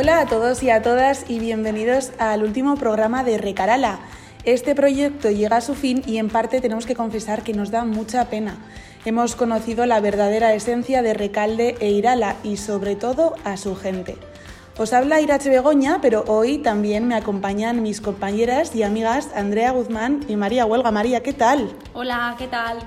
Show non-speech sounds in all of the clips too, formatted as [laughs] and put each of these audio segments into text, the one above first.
Hola a todos y a todas y bienvenidos al último programa de Recarala. Este proyecto llega a su fin y en parte tenemos que confesar que nos da mucha pena. Hemos conocido la verdadera esencia de Recalde e Irala y sobre todo a su gente. Os habla Irache Begoña, pero hoy también me acompañan mis compañeras y amigas Andrea Guzmán y María Huelga. María, ¿qué tal? Hola, ¿qué tal?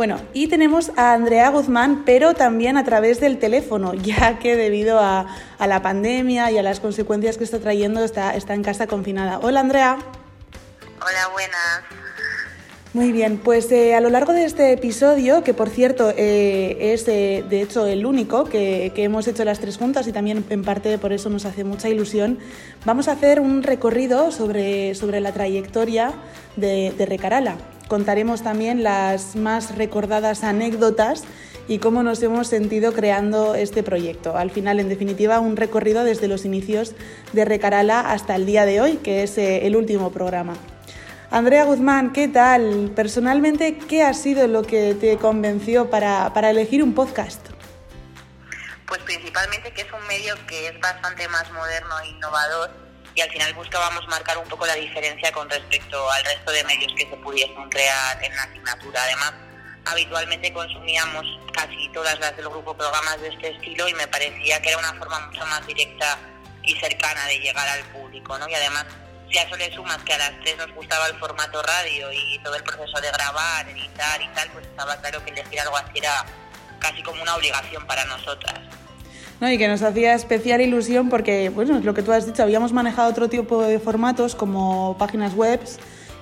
Bueno, y tenemos a Andrea Guzmán, pero también a través del teléfono, [laughs] ya que debido a, la pandemia y a las consecuencias que está trayendo está, está en casa confinada. Hola, Andrea. Hola, buenas. Muy bien, pues eh, a lo largo de este episodio, que por cierto eh, es eh, de hecho el único que, hemos hecho las tres juntas y también en parte por eso nos hace mucha ilusión, vamos a hacer un recorrido sobre, sobre la trayectoria de, de Recarala. Contaremos también las más recordadas anécdotas y cómo nos hemos sentido creando este proyecto. Al final, en definitiva, un recorrido desde los inicios de Recarala hasta el día de hoy, que es eh, el último programa. Andrea Guzmán, ¿qué tal? Personalmente, ¿qué ha sido lo que te convenció para, para elegir un podcast? Pues principalmente que es un medio que es bastante más moderno e innovador y al final buscábamos marcar un poco la diferencia con respecto al resto de medios que se pudiesen crear en la asignatura. Además, habitualmente consumíamos casi todas las del grupo programas de este estilo y me parecía que era una forma mucho más directa y cercana de llegar al público, ¿no? Y además, si a eso le sumas que a las tres nos gustaba el formato radio y todo el proceso de grabar, editar y tal, pues estaba claro que elegir algo así era casi como una obligación para nosotras. Y que nos hacía especial ilusión porque, bueno, es lo que tú has dicho, habíamos manejado otro tipo de formatos como páginas web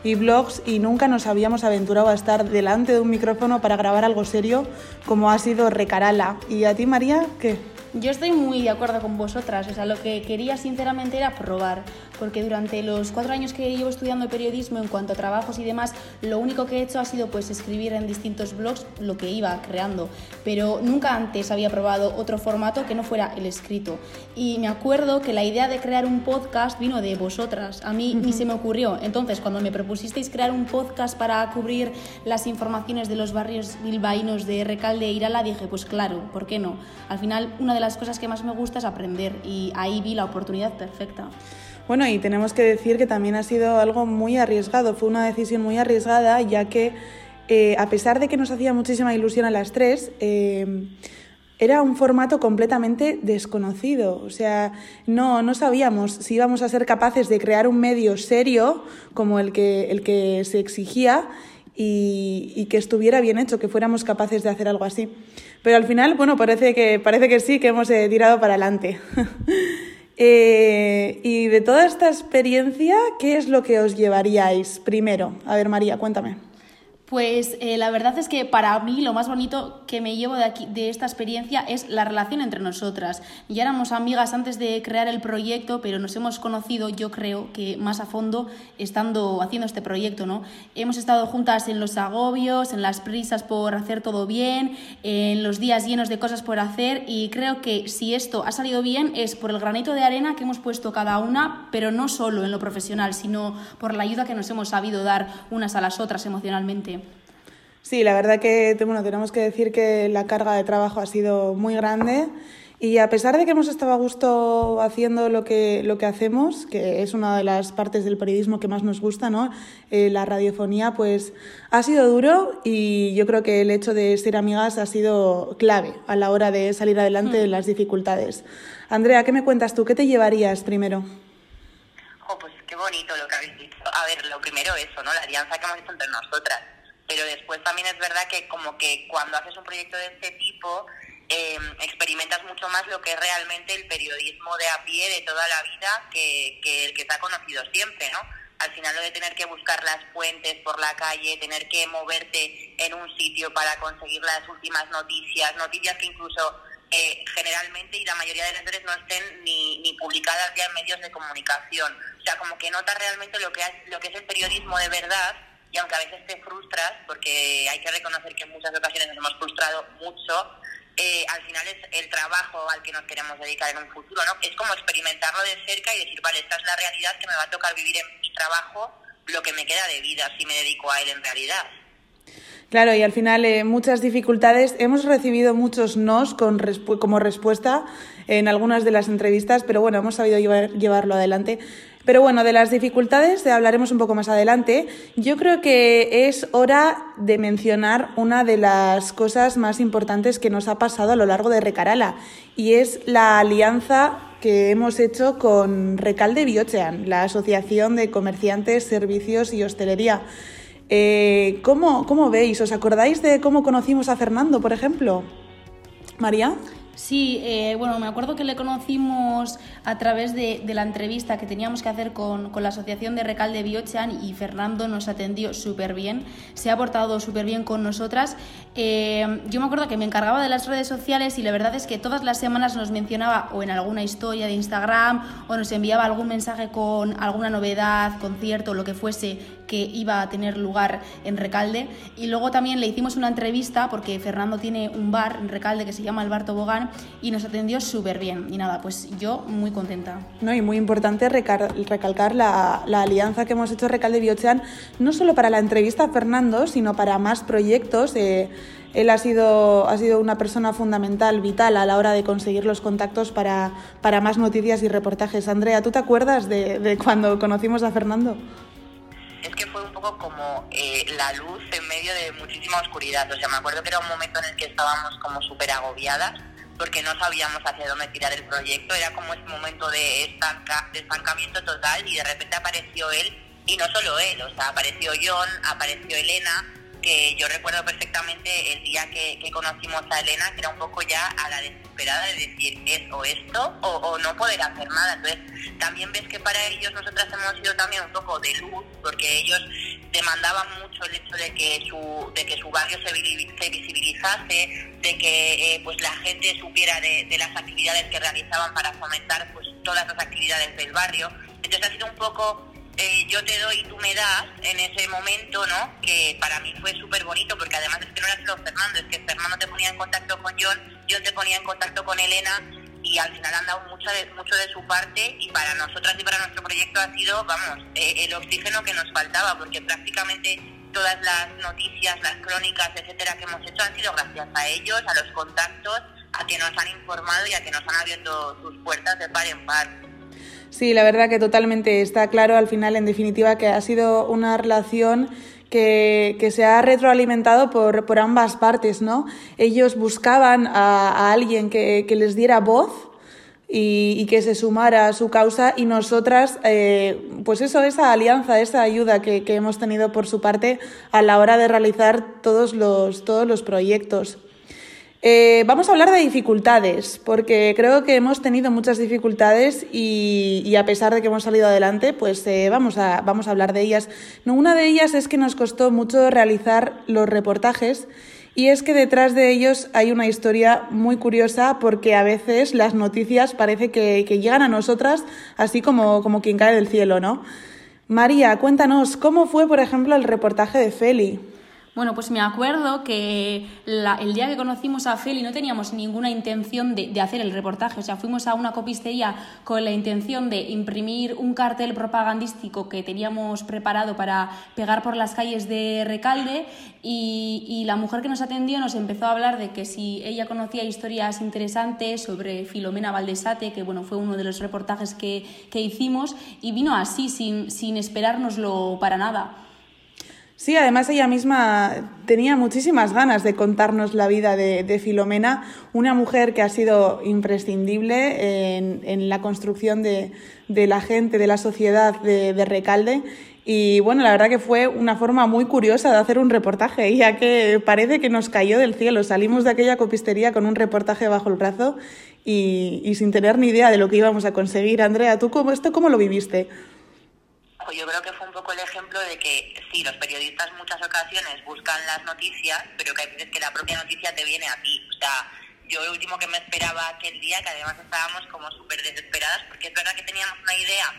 y blogs y nunca nos habíamos aventurado a estar delante de un micrófono para grabar algo serio como ha sido Recarala. ¿Y a ti, María, qué? Yo estoy muy de acuerdo con vosotras, o sea, lo que quería sinceramente era probar porque durante los cuatro años que llevo estudiando periodismo en cuanto a trabajos y demás, lo único que he hecho ha sido pues escribir en distintos blogs lo que iba creando, pero nunca antes había probado otro formato que no fuera el escrito. Y me acuerdo que la idea de crear un podcast vino de vosotras, a mí ni se me ocurrió. Entonces, cuando me propusisteis crear un podcast para cubrir las informaciones de los barrios bilbaínos de Recalde e Irala, dije, pues claro, ¿por qué no? Al final, una de las cosas que más me gusta es aprender y ahí vi la oportunidad perfecta. Bueno, y tenemos que decir que también ha sido algo muy arriesgado, fue una decisión muy arriesgada, ya que eh, a pesar de que nos hacía muchísima ilusión a las tres, eh, era un formato completamente desconocido. O sea, no, no sabíamos si íbamos a ser capaces de crear un medio serio como el que, el que se exigía y, que estuviera bien hecho, que fuéramos capaces de hacer algo así. Pero al final, bueno, parece que, parece que sí, que hemos eh, tirado para adelante. [laughs] Eh, y de toda esta experiencia, ¿qué es lo que os llevaríais primero? A ver, María, cuéntame. Pues eh, la verdad es que para mí lo más bonito que me llevo de, aquí, de esta experiencia es la relación entre nosotras. Ya éramos amigas antes de crear el proyecto, pero nos hemos conocido, yo creo que más a fondo, estando haciendo este proyecto, ¿no? Hemos estado juntas en los agobios, en las prisas por hacer todo bien, en los días llenos de cosas por hacer y creo que si esto ha salido bien es por el granito de arena que hemos puesto cada una, pero no solo en lo profesional, sino por la ayuda que nos hemos sabido dar unas a las otras emocionalmente. Sí, la verdad que bueno, tenemos que decir que la carga de trabajo ha sido muy grande y a pesar de que hemos estado a gusto haciendo lo que, lo que hacemos, que es una de las partes del periodismo que más nos gusta, ¿no? Eh, la radiofonía, pues ha sido duro y yo creo que el hecho de ser amigas ha sido clave a la hora de salir adelante de mm. las dificultades. Andrea, ¿qué me cuentas tú? ¿Qué te llevarías primero? Oh, pues qué bonito lo que habéis dicho. A ver, lo primero eso, ¿no? La alianza que hemos hecho entre nosotras pero después también es verdad que como que cuando haces un proyecto de este tipo em, experimentas mucho más lo que es realmente el periodismo de a pie de toda la vida que, que el que se ha conocido siempre, ¿no? Al final lo de tener que buscar las fuentes por la calle, tener que moverte en un sitio para conseguir las últimas noticias, noticias que incluso eh, generalmente y la mayoría de las veces no estén ni, ni publicadas ya en medios de comunicación. O sea, como que notas realmente lo que es, lo que es el periodismo de verdad aunque a veces te frustras, porque hay que reconocer que en muchas ocasiones nos hemos frustrado mucho, eh, al final es el trabajo al que nos queremos dedicar en un futuro, ¿no? Es como experimentarlo de cerca y decir, vale, esta es la realidad que me va a tocar vivir en mi trabajo, lo que me queda de vida si me dedico a él en realidad. Claro, y al final eh, muchas dificultades. Hemos recibido muchos nos con como respuesta en algunas de las entrevistas, pero bueno, hemos sabido llevarlo adelante. Pero bueno, de las dificultades hablaremos un poco más adelante. Yo creo que es hora de mencionar una de las cosas más importantes que nos ha pasado a lo largo de Recarala y es la alianza que hemos hecho con Recalde Biochean, la Asociación de Comerciantes, Servicios y Hostelería. Eh, ¿cómo, ¿Cómo veis? ¿Os acordáis de cómo conocimos a Fernando, por ejemplo? María. Sí, eh, bueno, me acuerdo que le conocimos a través de, la entrevista que teníamos que hacer con, la Asociación de Recalde Biochan y Fernando nos atendió súper bien, se ha portado súper bien con nosotras. Eh, yo me acuerdo que me encargaba de las redes sociales y la verdad es que todas las semanas nos mencionaba o en alguna historia de Instagram o nos enviaba algún mensaje con alguna novedad, concierto, lo que fuese que iba a tener lugar en Recalde. Y luego también le hicimos una entrevista porque Fernando tiene un bar en Recalde que se llama el Bar Tobogán y nos atendió súper bien. Y nada, pues yo muy contenta. No, y muy importante recalcar la, alianza que hemos hecho Recalde Biochean, no solo para la entrevista a Fernando, sino para más proyectos. Eh, él ha sido, ha sido una persona fundamental, vital a la hora de conseguir los contactos para, para más noticias y reportajes. Andrea, ¿tú te acuerdas de cuando conocimos a Fernando? Es que fue un poco como eh, la luz en medio de muchísima oscuridad. O sea, me acuerdo que era un momento en el que estábamos como súper agobiadas porque no sabíamos hacia dónde tirar el proyecto, era como ese momento de, estanca, de estancamiento total y de repente apareció él, y no solo él, o sea, apareció John, apareció Elena, que yo recuerdo perfectamente el día que, conocimos a Elena, que era un poco ya a la desesperada de decir es o esto o, no poder hacer nada. Entonces, también ves que para ellos nosotras hemos sido también un poco de luz, porque ellos demandaban mucho el hecho de que su, de que su barrio se, visibilizase, de que eh, pues la gente supiera de, las actividades que realizaban para fomentar pues todas las actividades del barrio. Entonces ha sido un poco eh, yo te doy tú me das en ese momento, ¿no? Que para mí fue súper bonito, porque además es que no era solo Fernando, es que Fernando te ponía en contacto con John, John te ponía en contacto con Elena, y al final han dado mucho de, mucho de su parte, y para nosotras y para nuestro proyecto ha sido, vamos, eh, el oxígeno que nos faltaba, porque prácticamente todas las noticias, las crónicas, etcétera, que hemos hecho han sido gracias a ellos, a los contactos, a que nos han informado y a que nos han abierto sus puertas de par en par. Sí, la verdad que totalmente está claro al final, en definitiva, que ha sido una relación que, que, se ha retroalimentado por, por, ambas partes, ¿no? Ellos buscaban a, alguien que, que, les diera voz y, y, que se sumara a su causa y nosotras, eh, pues eso, esa alianza, esa ayuda que, que, hemos tenido por su parte a la hora de realizar todos los, todos los proyectos. Eh, vamos a hablar de dificultades, porque creo que hemos tenido muchas dificultades y, a pesar de que hemos salido adelante, pues eh, vamos, a, vamos a hablar de ellas. una de ellas es que nos costó mucho realizar los reportajes y es que detrás de ellos hay una historia muy curiosa porque a veces las noticias parece que, que llegan a nosotras así como, como quien cae del cielo, ¿no? María, cuéntanos, ¿cómo fue, por ejemplo, el reportaje de Feli? Bueno, pues me acuerdo que el día que conocimos a Feli no teníamos ninguna intención de, hacer el reportaje, o sea, fuimos a una copistería con la intención de imprimir un cartel propagandístico que teníamos preparado para pegar por las calles de Recalde y, la mujer que nos atendió nos empezó a hablar de que si ella conocía historias interesantes sobre Filomena Valdesate, que bueno, fue uno de los reportajes que, que hicimos, y vino así, sin, sin esperárnoslo para nada. Sí, además ella misma tenía muchísimas ganas de contarnos la vida de, Filomena, una mujer que ha sido imprescindible en, la construcción de, la gente, de la sociedad de, Recalde. Y bueno, la verdad que fue una forma muy curiosa de hacer un reportaje, [laughs] ya que parece que nos cayó del cielo. Salimos de aquella copistería con un reportaje bajo el brazo y, sin tener ni idea de lo que íbamos a conseguir. Andrea, ¿tú cómo, esto cómo lo viviste? Yo creo que fue un poco el ejemplo de que sí, los periodistas muchas ocasiones buscan las noticias, pero que hay veces que la propia noticia te viene a ti. O sea, yo el último que me esperaba aquel día, que además estábamos como súper desesperadas, porque es verdad que teníamos una idea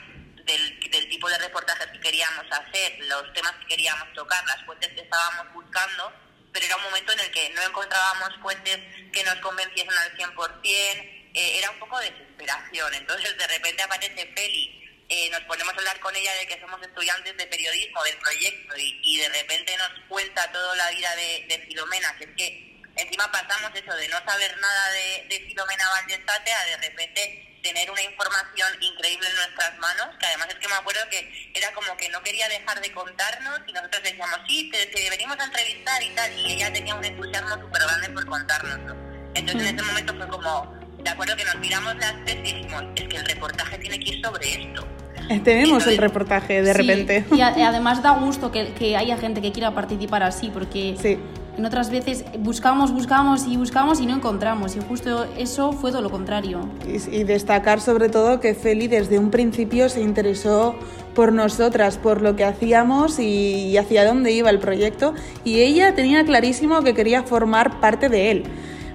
del, del, tipo de reportajes que queríamos hacer, los temas que queríamos tocar, las fuentes que estábamos buscando, pero era un momento en el que no encontrábamos fuentes que nos convenciesen al 100%, eh, era un poco de desesperación. Entonces de repente aparece Feli eh, nos ponemos a hablar con ella de que somos estudiantes de periodismo del proyecto y, de repente nos cuenta toda la vida de, de, Filomena, que es que encima pasamos eso de no saber nada de, de Filomena Valdestate a de repente tener una información increíble en nuestras manos, que además es que me acuerdo que era como que no quería dejar de contarnos y nosotros decíamos, sí, te, venimos a entrevistar y tal, y ella tenía un entusiasmo súper grande por contárnoslo. Entonces en ese momento fue como, de acuerdo que nos miramos las tres y dijimos, es que el reportaje tiene que ir sobre esto. Tenemos el reportaje de repente. Y además da gusto que, que, haya gente que quiera participar así, porque sí. en otras veces buscamos, buscamos y buscamos y no encontramos. Y justo eso fue todo lo contrario. Y, destacar sobre todo que Feli desde un principio se interesó por nosotras, por lo que hacíamos y hacia dónde iba el proyecto. Y ella tenía clarísimo que quería formar parte de él.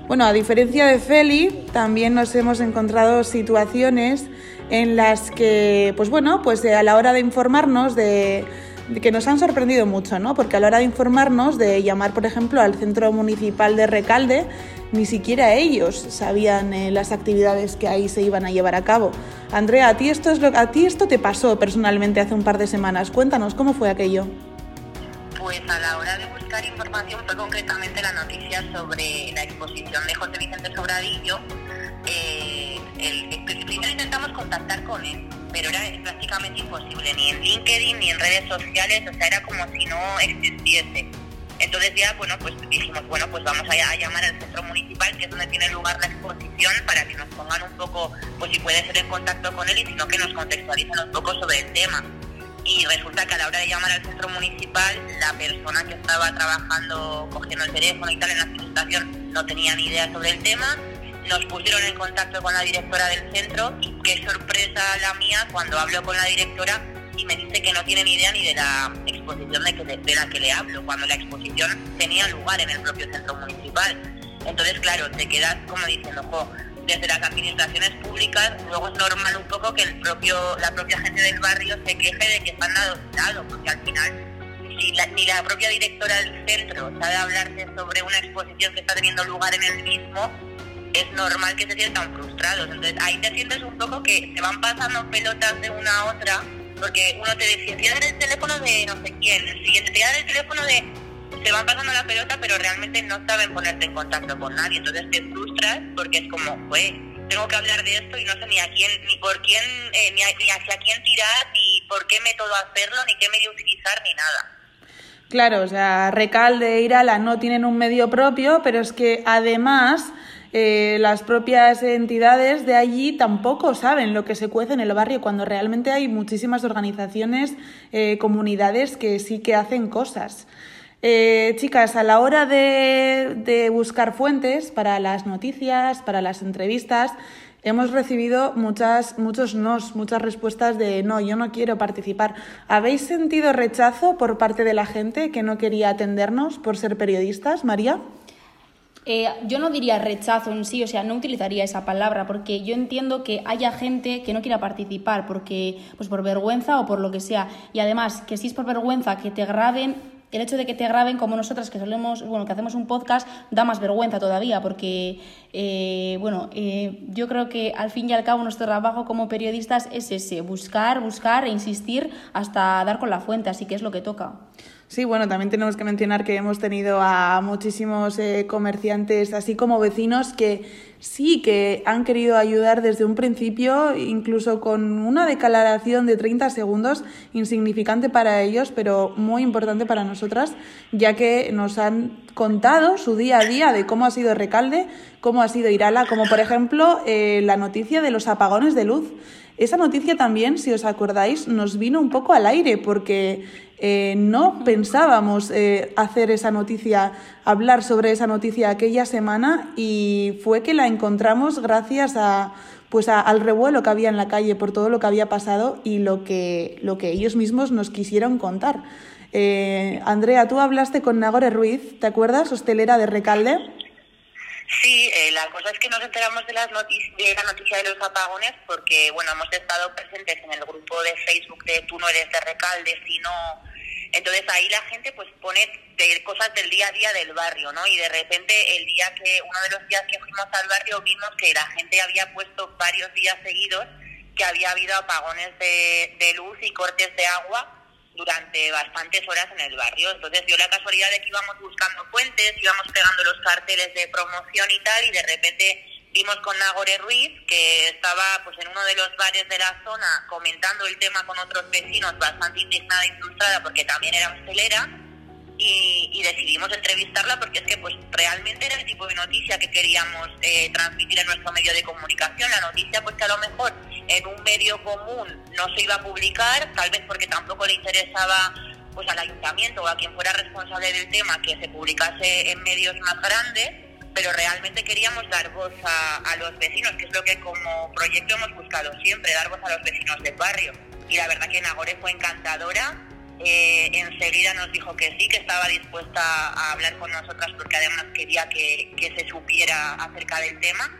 Bueno, a diferencia de Feli, también nos hemos encontrado situaciones en las que, pues bueno, pues eh, a la hora de informarnos de, que nos han sorprendido mucho, ¿no? Porque a la hora de informarnos, de llamar, por ejemplo, al Centro Municipal de Recalde, ni siquiera ellos sabían eh, las actividades que ahí se iban a llevar a cabo. Andrea, a ti esto es lo, a ti esto te pasó personalmente hace un par de semanas. Cuéntanos cómo fue aquello. Pues a la hora de buscar información fue concretamente la noticia sobre la exposición de José Vicente Sobradillo. Eh, el, primero intentamos contactar con él, pero era prácticamente imposible, ni en LinkedIn ni en redes sociales, o sea, era como si no existiese. Entonces ya, bueno, pues dijimos, bueno, pues vamos a, llamar al centro municipal, que es donde tiene lugar la exposición, para que nos pongan un poco, pues si puede ser en contacto con él y si no, que nos contextualicen un poco sobre el tema y resulta que a la hora de llamar al centro municipal, la persona que estaba trabajando, cogiendo el teléfono y tal en la administración, no tenía ni idea sobre el tema. Nos pusieron en contacto con la directora del centro y qué sorpresa la mía cuando hablo con la directora y me dice que no tiene ni idea ni de la exposición de, que, de la que le hablo, cuando la exposición tenía lugar en el propio centro municipal. Entonces, claro, te quedas como diciendo, desde las administraciones públicas, luego es normal un poco que el propio, la propia gente del barrio se queje de que están dados lado, porque al final si ni la propia directora del centro sabe hablarte sobre una exposición que está teniendo lugar en el mismo, es normal que se sientan frustrados. Entonces ahí te sientes un poco que se van pasando pelotas de una a otra, porque uno te decía, te dar el teléfono de no sé quién, el siguiente te dar el teléfono de se van pasando la pelota, pero realmente no saben ponerte en contacto con nadie. Entonces te frustras porque es como, pues, tengo que hablar de esto y no sé ni a quién, ni por quién, eh, ni, hacia quién tirar, ni por qué método hacerlo, ni qué medio utilizar, ni nada. Claro, o sea, Recalde e Irala no tienen un medio propio, pero es que además eh, las propias entidades de allí tampoco saben lo que se cuece en el barrio, cuando realmente hay muchísimas organizaciones, eh, comunidades que sí que hacen cosas. Eh, chicas, a la hora de, buscar fuentes para las noticias, para las entrevistas, hemos recibido muchas, muchos nos, muchas respuestas de no, yo no quiero participar. ¿Habéis sentido rechazo por parte de la gente que no quería atendernos por ser periodistas, María? Eh, yo no diría rechazo en sí, o sea, no utilizaría esa palabra, porque yo entiendo que haya gente que no quiera participar, porque, pues por vergüenza o por lo que sea. Y además, que si es por vergüenza que te graben, el hecho de que te graben como nosotras que solemos, bueno, que hacemos un podcast, da más vergüenza todavía, porque, eh, bueno, eh, yo creo que al fin y al cabo nuestro trabajo como periodistas es ese, buscar, buscar e insistir hasta dar con la fuente, así que es lo que toca. Sí, bueno, también tenemos que mencionar que hemos tenido a muchísimos eh, comerciantes, así como vecinos, que sí que han querido ayudar desde un principio, incluso con una declaración de 30 segundos, insignificante para ellos, pero muy importante para nosotras, ya que nos han contado su día a día de cómo ha sido Recalde, cómo ha sido Irala, como por ejemplo eh, la noticia de los apagones de luz. Esa noticia también, si os acordáis, nos vino un poco al aire porque eh, no pensábamos eh, hacer esa noticia, hablar sobre esa noticia aquella semana y fue que la encontramos gracias a pues al revuelo que había en la calle por todo lo que había pasado y lo que, lo que ellos mismos nos quisieron contar. Eh, Andrea, tú hablaste con Nagore Ruiz, ¿te acuerdas? Hostelera de Recalde. Sí, eh, la cosa es que nos enteramos de, las de la noticia de los apagones porque, bueno, hemos estado presentes en el grupo de Facebook de Tú no eres de Recalde, sino... Entonces ahí la gente pues pone de cosas del día a día del barrio, ¿no? Y de repente el día que, uno de los días que fuimos al barrio vimos que la gente había puesto varios días seguidos que había habido apagones de, de luz y cortes de agua durante bastantes horas en el barrio. Entonces dio la casualidad de que íbamos buscando fuentes, íbamos pegando los carteles de promoción y tal, y de repente vimos con Nagore Ruiz, que estaba pues en uno de los bares de la zona comentando el tema con otros vecinos, bastante indignada y frustrada porque también era hostelera, y, decidimos entrevistarla porque es que pues realmente era el tipo de noticia que queríamos eh, transmitir en nuestro medio de comunicación, la noticia pues que a lo mejor en un medio común no se iba a publicar, tal vez porque tampoco le interesaba pues al ayuntamiento o a quien fuera responsable del tema que se publicase en medios más grandes, pero realmente queríamos dar voz a, a los vecinos, que es lo que como proyecto hemos buscado siempre, dar voz a los vecinos del barrio. Y la verdad que Nagore fue encantadora, eh, enseguida nos dijo que sí, que estaba dispuesta a hablar con nosotras porque además quería que, se supiera acerca del tema.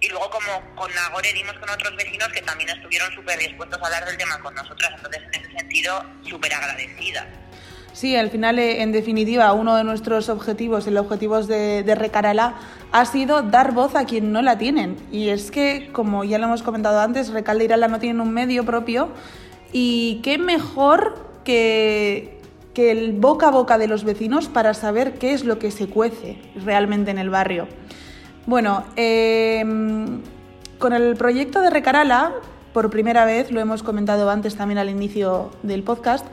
Y luego como con Nagore dimos con otros vecinos que también estuvieron súper dispuestos a hablar del tema con nosotras. Entonces en ese sentido súper agradecida. Sí, al final, eh, en definitiva, uno de nuestros objetivos, el objetivo de, de Recarala, ha sido dar voz a quien no la tienen. Y es que, como ya lo hemos comentado antes, Recalde Irala no tienen un medio propio. Y qué mejor que, el boca a boca de los vecinos para saber qué es lo que se cuece realmente en el barrio. Bueno, em, con el proyecto de Recarala, por primera vez, lo hemos comentado antes también al inicio del podcast,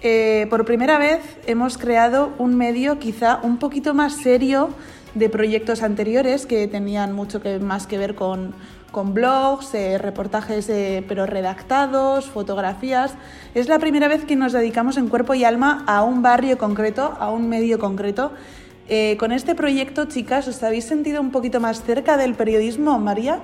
eh, por primera vez hemos creado un medio quizá un poquito más serio de proyectos anteriores que tenían mucho que, más que ver con, con blogs, eh, reportajes eh, pero redactados, fotografías. Es la primera vez que nos dedicamos en cuerpo y alma a un barrio concreto, a un medio concreto. Eh, con este proyecto, chicas, ¿os habéis sentido un poquito más cerca del periodismo, María?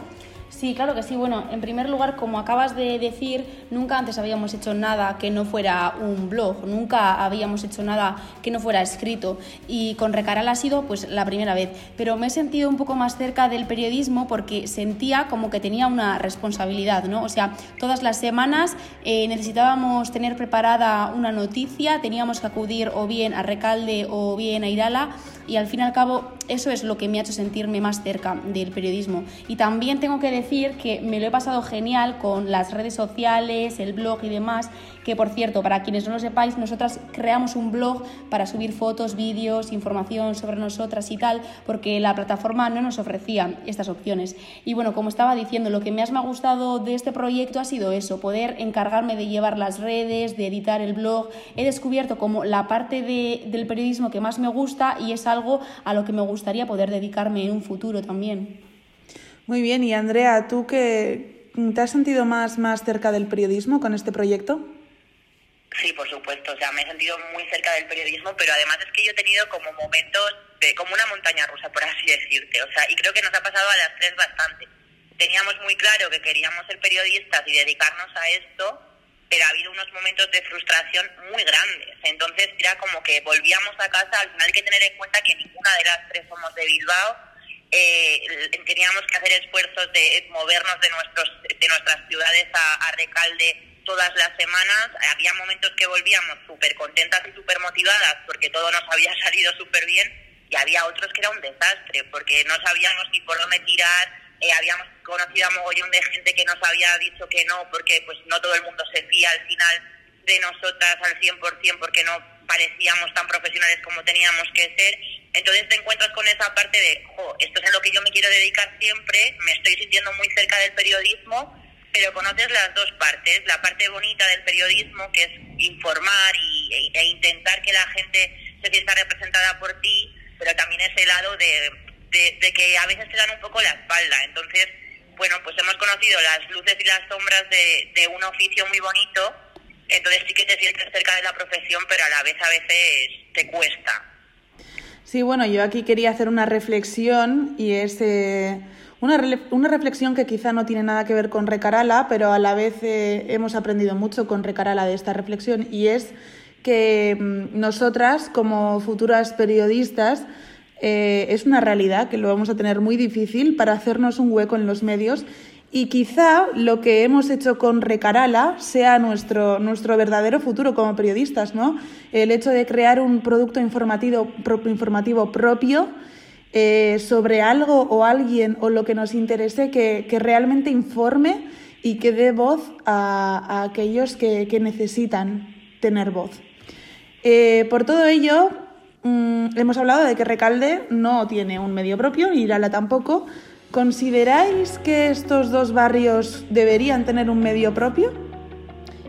Sí, claro que sí. Bueno, en primer lugar, como acabas de decir, nunca antes habíamos hecho nada que no fuera un blog, nunca habíamos hecho nada que no fuera escrito y con Recaral ha sido pues la primera vez. Pero me he sentido un poco más cerca del periodismo porque sentía como que tenía una responsabilidad, ¿no? O sea, todas las semanas eh, necesitábamos tener preparada una noticia, teníamos que acudir o bien a Recalde o bien a Irala y al fin y al cabo eso es lo que me ha hecho sentirme más cerca del periodismo. Y también tengo que decir que me lo he pasado genial con las redes sociales, el blog y demás, que por cierto, para quienes no lo sepáis, nosotras creamos un blog para subir fotos, vídeos, información sobre nosotras y tal, porque la plataforma no nos ofrecía estas opciones. Y bueno, como estaba diciendo, lo que más me ha gustado de este proyecto ha sido eso, poder encargarme de llevar las redes, de editar el blog. He descubierto como la parte del periodismo que más me gusta y es algo a lo que me gustaría poder dedicarme en un futuro también. Muy bien, y Andrea, ¿tú que te has sentido más, más cerca del periodismo con este proyecto? Sí, por supuesto, o sea, me he sentido muy cerca del periodismo, pero además es que yo he tenido como momentos de como una montaña rusa, por así decirte, o sea, y creo que nos ha pasado a las tres bastante. Teníamos muy claro que queríamos ser periodistas y dedicarnos a esto, pero ha habido unos momentos de frustración muy grandes. Entonces era como que volvíamos a casa, al final hay que tener en cuenta que ninguna de las tres somos de Bilbao, eh, teníamos que hacer esfuerzos de movernos de, nuestros, de nuestras ciudades a, Recalde todas las semanas. Había momentos que volvíamos súper contentas y súper motivadas porque todo nos había [laughs] salido súper bien y había otros que era un desastre porque no sabíamos ni por dónde tirar. Eh, habíamos conocido a mogollón de gente que nos había dicho que no porque pues no todo el mundo se fía al final de nosotras al 100% porque no parecíamos tan profesionales como teníamos que ser. Entonces te encuentras con esa parte de, jo, esto es a lo que yo me quiero dedicar siempre, me estoy sintiendo muy cerca del periodismo, pero conoces las dos partes, la parte bonita del periodismo, que es informar y, e, e intentar que la gente se sienta representada por ti, pero también ese lado de, de, que a veces te dan un poco la espalda. Entonces, bueno, pues hemos conocido las luces y las sombras de, de un oficio muy bonito entonces sí que te sientes cerca de la profesión, pero a la vez a veces te cuesta. Sí, bueno, yo aquí quería hacer una reflexión y es eh, una, una, reflexión que quizá no tiene nada que ver con Recarala, pero a la vez eh, hemos aprendido mucho con Recarala de esta reflexión y es que mm, nosotras como futuras periodistas eh, es una realidad que lo vamos a tener muy difícil para hacernos un hueco en los medios y quizá lo que hemos hecho con Recarala sea nuestro, nuestro verdadero futuro como periodistas, ¿no? El hecho de crear un producto informativo, informativo propio eh, sobre algo o alguien o lo que nos interese que, realmente informe y que dé voz a, aquellos que, necesitan tener voz. Eh, por todo ello, mm, hemos hablado de que Recalde no tiene un medio propio, Irala tampoco. ¿Consideráis que estos dos barrios deberían tener un medio propio?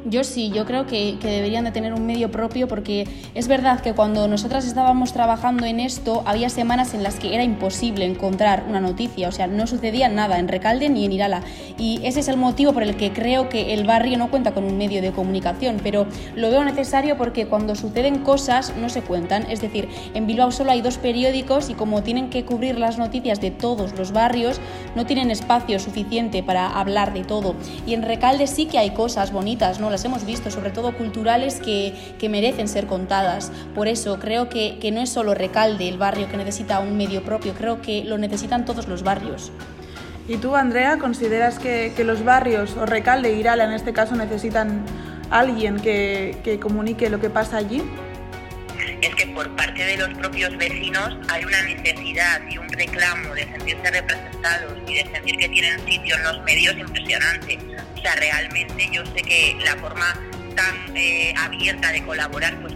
Yo sí, yo creo que, deberían de tener un medio propio porque es verdad que cuando nosotras estábamos trabajando en esto había semanas en las que era imposible encontrar una noticia, o sea, no sucedía nada en Recalde ni en Irala. Y ese es el motivo por el que creo que el barrio no cuenta con un medio de comunicación, pero lo veo necesario porque cuando suceden cosas no se cuentan. Es decir, en Bilbao solo hay dos periódicos y como tienen que cubrir las noticias de todos los barrios, no tienen espacio suficiente para hablar de todo. Y en Recalde sí que hay cosas bonitas, ¿no? Las hemos visto, sobre todo culturales, que, merecen ser contadas. Por eso creo que, no es solo Recalde el barrio que necesita un medio propio, creo que lo necesitan todos los barrios. ¿Y tú, Andrea, consideras que, los barrios, o Recalde e Irala en este caso, necesitan alguien que, que comunique lo que pasa allí? Por parte de los propios vecinos hay una necesidad y un reclamo de sentirse representados y de sentir que tienen sitio en los medios impresionante. O sea, realmente yo sé que la forma tan eh, abierta de colaborar, pues,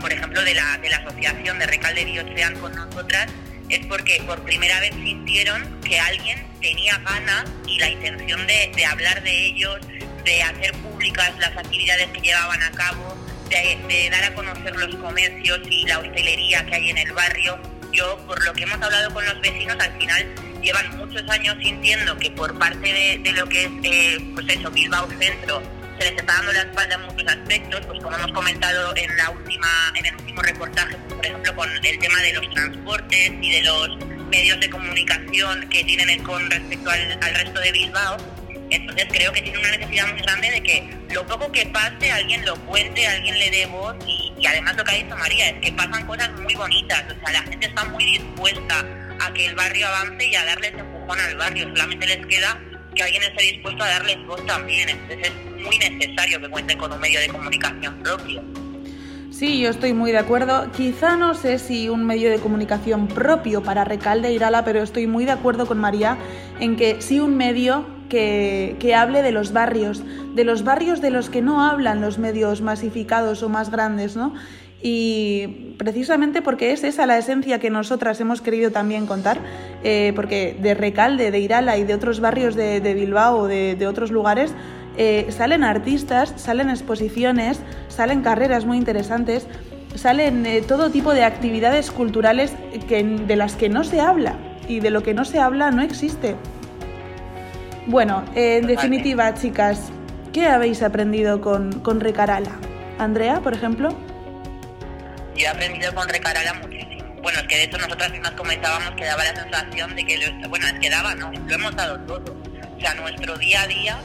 por ejemplo, de la, de la asociación de Recalde Biocean con nosotras, es porque por primera vez sintieron que alguien tenía ganas y la intención de hablar de ellos, de hacer públicas las actividades que llevaban a cabo, de, de, dar a conocer los comercios y la hostelería que hay en el barrio. Yo, por lo que hemos hablado con los vecinos, al final llevan muchos años sintiendo que por parte de, lo que es, eh, pues eso, Bilbao Centro, se les está dando la espalda en muchos aspectos, pues como hemos comentado en la última, en el último reportaje, pues, por ejemplo, con el tema de los transportes y de los medios de comunicación que tienen con respecto al, resto de Bilbao. Entonces creo que tiene una necesidad muy grande de que lo poco que pase alguien lo cuente, alguien le dé voz y, y además lo que ha dicho María es que pasan cosas muy bonitas, o sea, la gente está muy dispuesta a que el barrio avance y a darles empujón al barrio. Solamente les queda que alguien esté dispuesto a darles voz también. Entonces es muy necesario que cuenten con un medio de comunicación propio. Sí, yo estoy muy de acuerdo. Quizá no sé si un medio de comunicación propio para Recalde Irala, pero estoy muy de acuerdo con María en que sí un medio que, hable de los barrios, de los barrios de los que no hablan los medios masificados o más grandes, ¿no? y precisamente porque es esa la esencia que nosotras hemos querido también contar, eh, porque de Recalde, de Irala y de otros barrios de, Bilbao o de, otros lugares eh, salen artistas, salen exposiciones, salen carreras muy interesantes, salen eh, todo tipo de actividades culturales que, de las que no se habla y de lo que no se habla no existe. Bueno, en definitiva, chicas, ¿qué habéis aprendido con, con Recarala? Andrea, por ejemplo yo he aprendido con Recarala muchísimo. Bueno, es que de hecho nosotras mismas comentábamos que daba la sensación de que, lo, bueno, es que daba, ¿no? Lo hemos dado todo. O sea, nuestro día a día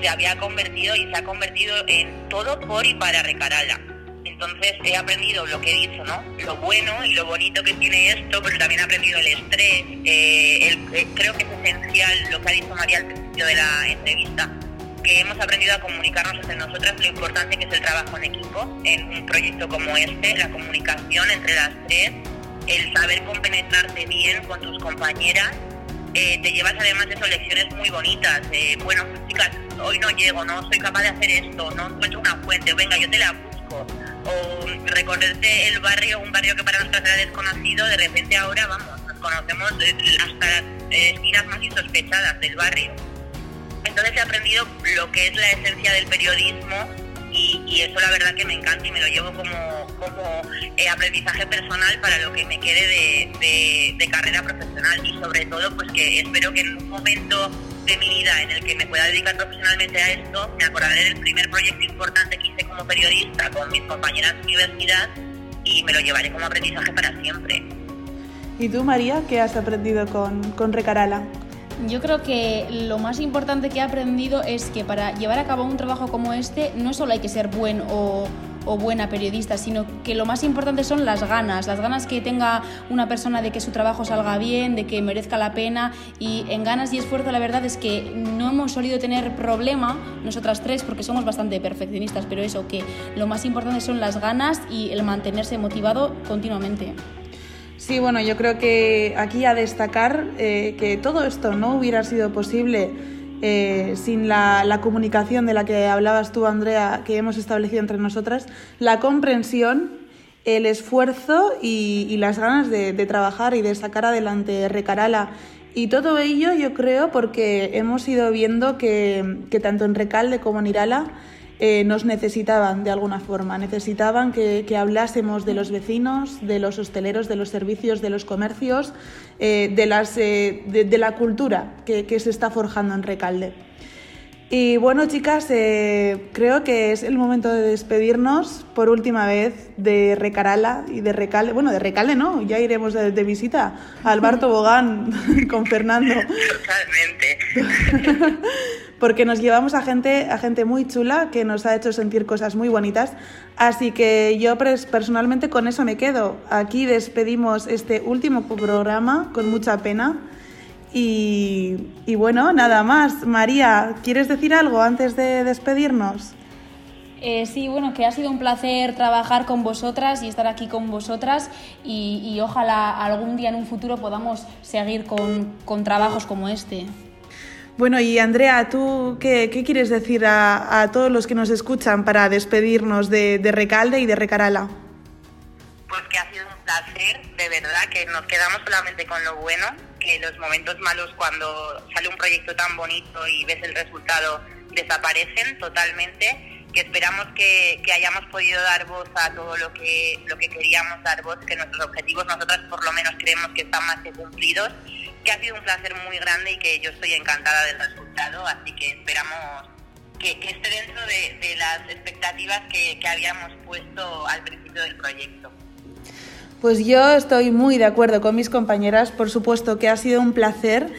se había convertido y se ha convertido en todo por y para Recarala. Entonces he aprendido lo que he dicho, ¿no? Lo bueno y lo bonito que tiene esto, pero también he aprendido el estrés. Eh, eh, creo que es esencial lo que ha dicho María al principio de la entrevista, que hemos aprendido a comunicarnos entre nosotras lo importante que es el trabajo en equipo en un proyecto como este, la comunicación entre las tres, el saber compenetrarte bien con tus compañeras. Eh, te llevas además de eso lecciones muy bonitas. Eh, bueno, chicas, hoy no llego, no soy capaz de hacer esto, no encuentro una fuente, venga, yo te la busco. O recorrerte el barrio, un barrio que para nosotros era desconocido, de repente ahora, vamos, nos conocemos hasta las esquinas más insospechadas del barrio. Entonces he aprendido lo que es la esencia del periodismo y, eso la verdad que me encanta y me lo llevo como, como eh, aprendizaje personal para lo que me quede de, carrera profesional. Y sobre todo pues que espero que en un momento de mi vida en el que me pueda dedicar profesionalmente a esto, me acordaré del primer proyecto importante que hice como periodista con mis compañeras de universidad y me lo llevaré como aprendizaje para siempre. ¿Y tú, María, qué has aprendido con, con Recarala? Yo creo que lo más importante que he aprendido es que para llevar a cabo un trabajo como este no solo hay que ser buen o, buena periodista, sino que lo más importante son las ganas, las ganas que tenga una persona de que su trabajo salga bien, de que merezca la pena y en ganas y esfuerzo la verdad es que no hemos solido tener problema nosotras tres porque somos bastante perfeccionistas, pero eso que lo más importante son las ganas y el mantenerse motivado continuamente. Sí, bueno, yo creo que aquí a destacar eh, que todo esto no hubiera sido posible eh, sin la, comunicación de la que hablabas tú, Andrea, que hemos establecido entre nosotras, la comprensión, el esfuerzo y, las ganas de, trabajar y de sacar adelante Recarala. Y todo ello yo creo porque hemos ido viendo que, que tanto en Recalde como en Irala eh, nos necesitaban de alguna forma, necesitaban que, hablásemos de los vecinos, de los hosteleros, de los servicios, de los comercios, eh, de, las, eh, de, la cultura que, que, se está forjando en Recalde. Y bueno, chicas, creo que es el momento de despedirnos por última vez de Recarala y de Recalde. Bueno, de Recalde no, ya iremos de, visita al Bar Tobogán [laughs] [laughs] con Fernando. Totalmente. [laughs] porque nos llevamos a gente, a gente muy chula que nos ha hecho sentir cosas muy bonitas. Así que yo personalmente con eso me quedo. Aquí despedimos este último programa con mucha pena. Y, bueno, nada más. María, ¿quieres decir algo antes de despedirnos? Eh, sí, bueno, que ha sido un placer trabajar con vosotras y estar aquí con vosotras y, ojalá algún día en un futuro podamos seguir con, con trabajos como este. Bueno, y Andrea, ¿tú qué, quieres decir a, todos los que nos escuchan para despedirnos de, Recalde y de Recarala? Pues que ha sido un placer, de verdad, que nos quedamos solamente con lo bueno, que los momentos malos cuando sale un proyecto tan bonito y ves el resultado desaparecen totalmente, que esperamos que, que hayamos podido dar voz a todo lo que, lo que queríamos dar voz, que nuestros objetivos nosotras por lo menos creemos que están más que cumplidos que ha sido un placer muy grande y que yo estoy encantada del resultado, así que esperamos que, esté dentro de, las expectativas que, habíamos puesto al principio del proyecto. Pues yo estoy muy de acuerdo con mis compañeras, por supuesto que ha sido un placer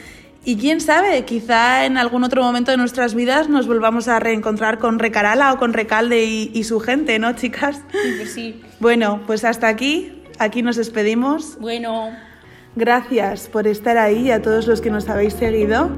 y quién sabe, quizá en algún otro momento de nuestras vidas nos volvamos a reencontrar con Recarala o con Recalde y, y su gente, ¿no, chicas? Sí, pues sí. Bueno, pues hasta aquí, aquí nos despedimos. Bueno. Gracias por estar ahí a todos los que nos habéis seguido.